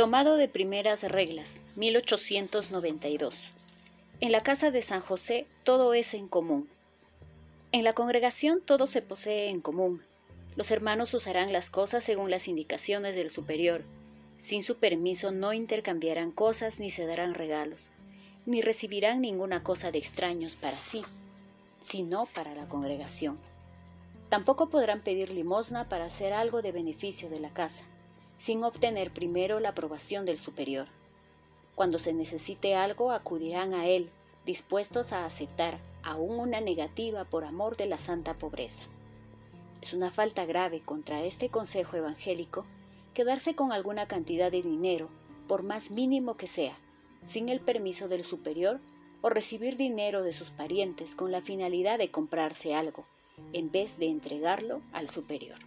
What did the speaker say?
Tomado de primeras reglas, 1892. En la casa de San José todo es en común. En la congregación todo se posee en común. Los hermanos usarán las cosas según las indicaciones del superior. Sin su permiso no intercambiarán cosas ni se darán regalos, ni recibirán ninguna cosa de extraños para sí, sino para la congregación. Tampoco podrán pedir limosna para hacer algo de beneficio de la casa sin obtener primero la aprobación del superior. Cuando se necesite algo, acudirán a él, dispuestos a aceptar aún una negativa por amor de la santa pobreza. Es una falta grave contra este consejo evangélico quedarse con alguna cantidad de dinero, por más mínimo que sea, sin el permiso del superior o recibir dinero de sus parientes con la finalidad de comprarse algo, en vez de entregarlo al superior.